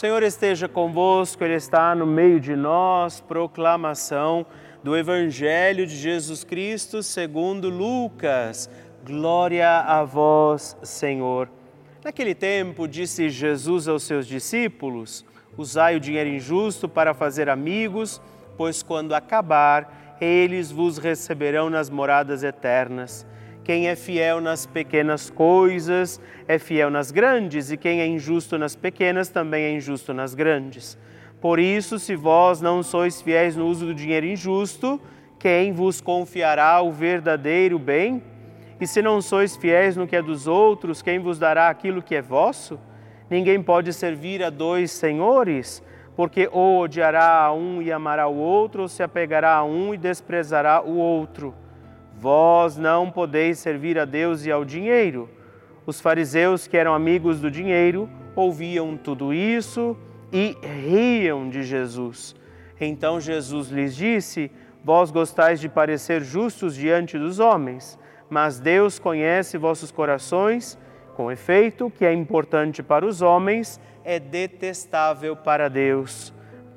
Senhor esteja convosco, Ele está no meio de nós. Proclamação do Evangelho de Jesus Cristo segundo Lucas. Glória a vós, Senhor. Naquele tempo, disse Jesus aos seus discípulos: Usai o dinheiro injusto para fazer amigos, pois quando acabar, eles vos receberão nas moradas eternas. Quem é fiel nas pequenas coisas é fiel nas grandes, e quem é injusto nas pequenas também é injusto nas grandes. Por isso, se vós não sois fiéis no uso do dinheiro injusto, quem vos confiará o verdadeiro bem? E se não sois fiéis no que é dos outros, quem vos dará aquilo que é vosso? Ninguém pode servir a dois senhores, porque ou odiará a um e amará o outro, ou se apegará a um e desprezará o outro. Vós não podeis servir a Deus e ao dinheiro. Os fariseus, que eram amigos do dinheiro, ouviam tudo isso e riam de Jesus. Então Jesus lhes disse: Vós gostais de parecer justos diante dos homens, mas Deus conhece vossos corações. Com efeito, o que é importante para os homens é detestável para Deus.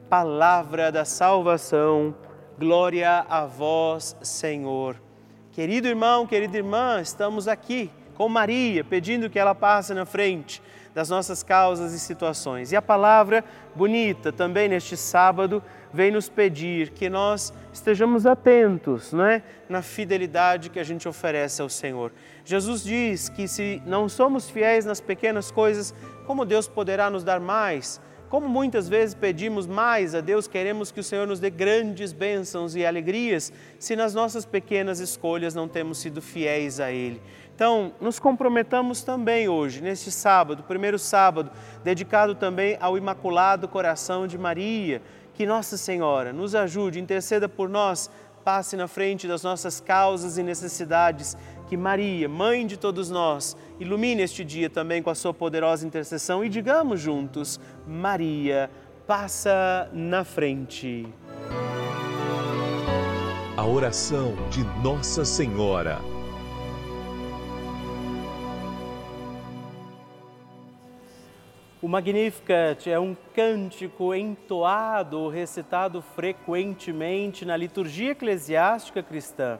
Palavra da salvação. Glória a vós, Senhor. Querido irmão, querida irmã, estamos aqui com Maria, pedindo que ela passe na frente das nossas causas e situações. E a palavra bonita também neste sábado vem nos pedir que nós estejamos atentos, não é? Na fidelidade que a gente oferece ao Senhor. Jesus diz que se não somos fiéis nas pequenas coisas, como Deus poderá nos dar mais? Como muitas vezes pedimos mais a Deus, queremos que o Senhor nos dê grandes bênçãos e alegrias, se nas nossas pequenas escolhas não temos sido fiéis a Ele. Então, nos comprometamos também hoje, neste sábado, primeiro sábado, dedicado também ao Imaculado Coração de Maria. Que Nossa Senhora nos ajude, interceda por nós, passe na frente das nossas causas e necessidades que Maria, mãe de todos nós, ilumine este dia também com a sua poderosa intercessão e digamos juntos: Maria, passa na frente. A oração de Nossa Senhora. O Magnificat é um cântico entoado ou recitado frequentemente na liturgia eclesiástica cristã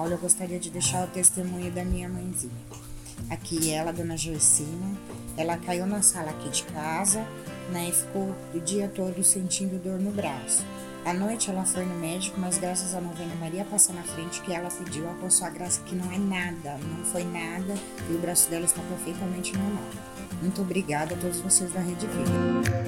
Olha, eu gostaria de deixar o testemunho da minha mãezinha. Aqui ela, dona Joicina, ela caiu na sala aqui de casa, né, e ficou o dia todo sentindo dor no braço. À noite ela foi no médico, mas graças à novena Maria passar na frente que ela pediu a sua graça que não é nada, não foi nada e o braço dela está perfeitamente normal. Muito obrigada a todos vocês da Rede Vida.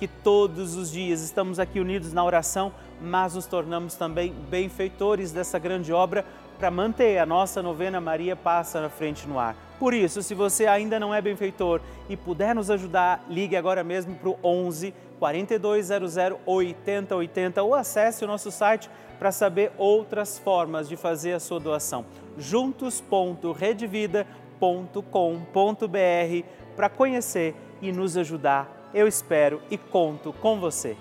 que todos os dias estamos aqui unidos na oração, mas nos tornamos também benfeitores dessa grande obra para manter a nossa novena Maria Passa na Frente no Ar. Por isso, se você ainda não é benfeitor e puder nos ajudar, ligue agora mesmo para o 11 4200 8080 ou acesse o nosso site para saber outras formas de fazer a sua doação. juntos.redvida.com.br para conhecer e nos ajudar. Eu espero e conto com você.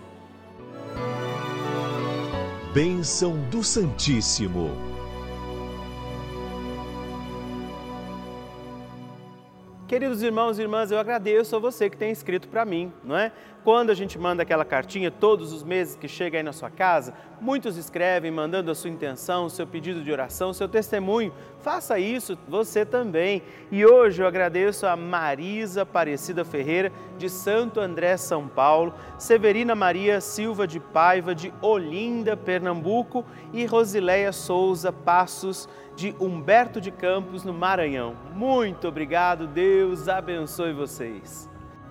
Bênção do Santíssimo. Queridos irmãos e irmãs, eu agradeço a você que tem escrito para mim, não é? Quando a gente manda aquela cartinha todos os meses que chega aí na sua casa, muitos escrevem mandando a sua intenção, o seu pedido de oração, o seu testemunho. Faça isso você também. E hoje eu agradeço a Marisa Aparecida Ferreira, de Santo André, São Paulo, Severina Maria Silva de Paiva, de Olinda, Pernambuco e Rosileia Souza Passos, de Humberto de Campos, no Maranhão. Muito obrigado, Deus abençoe vocês.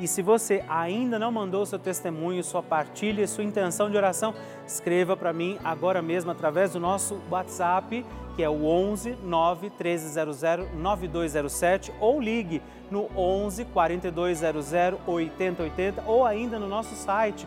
E se você ainda não mandou seu testemunho, sua partilha, sua intenção de oração, escreva para mim agora mesmo através do nosso WhatsApp, que é o 11 9 1300 9207 ou ligue no 11 4200 8080 ou ainda no nosso site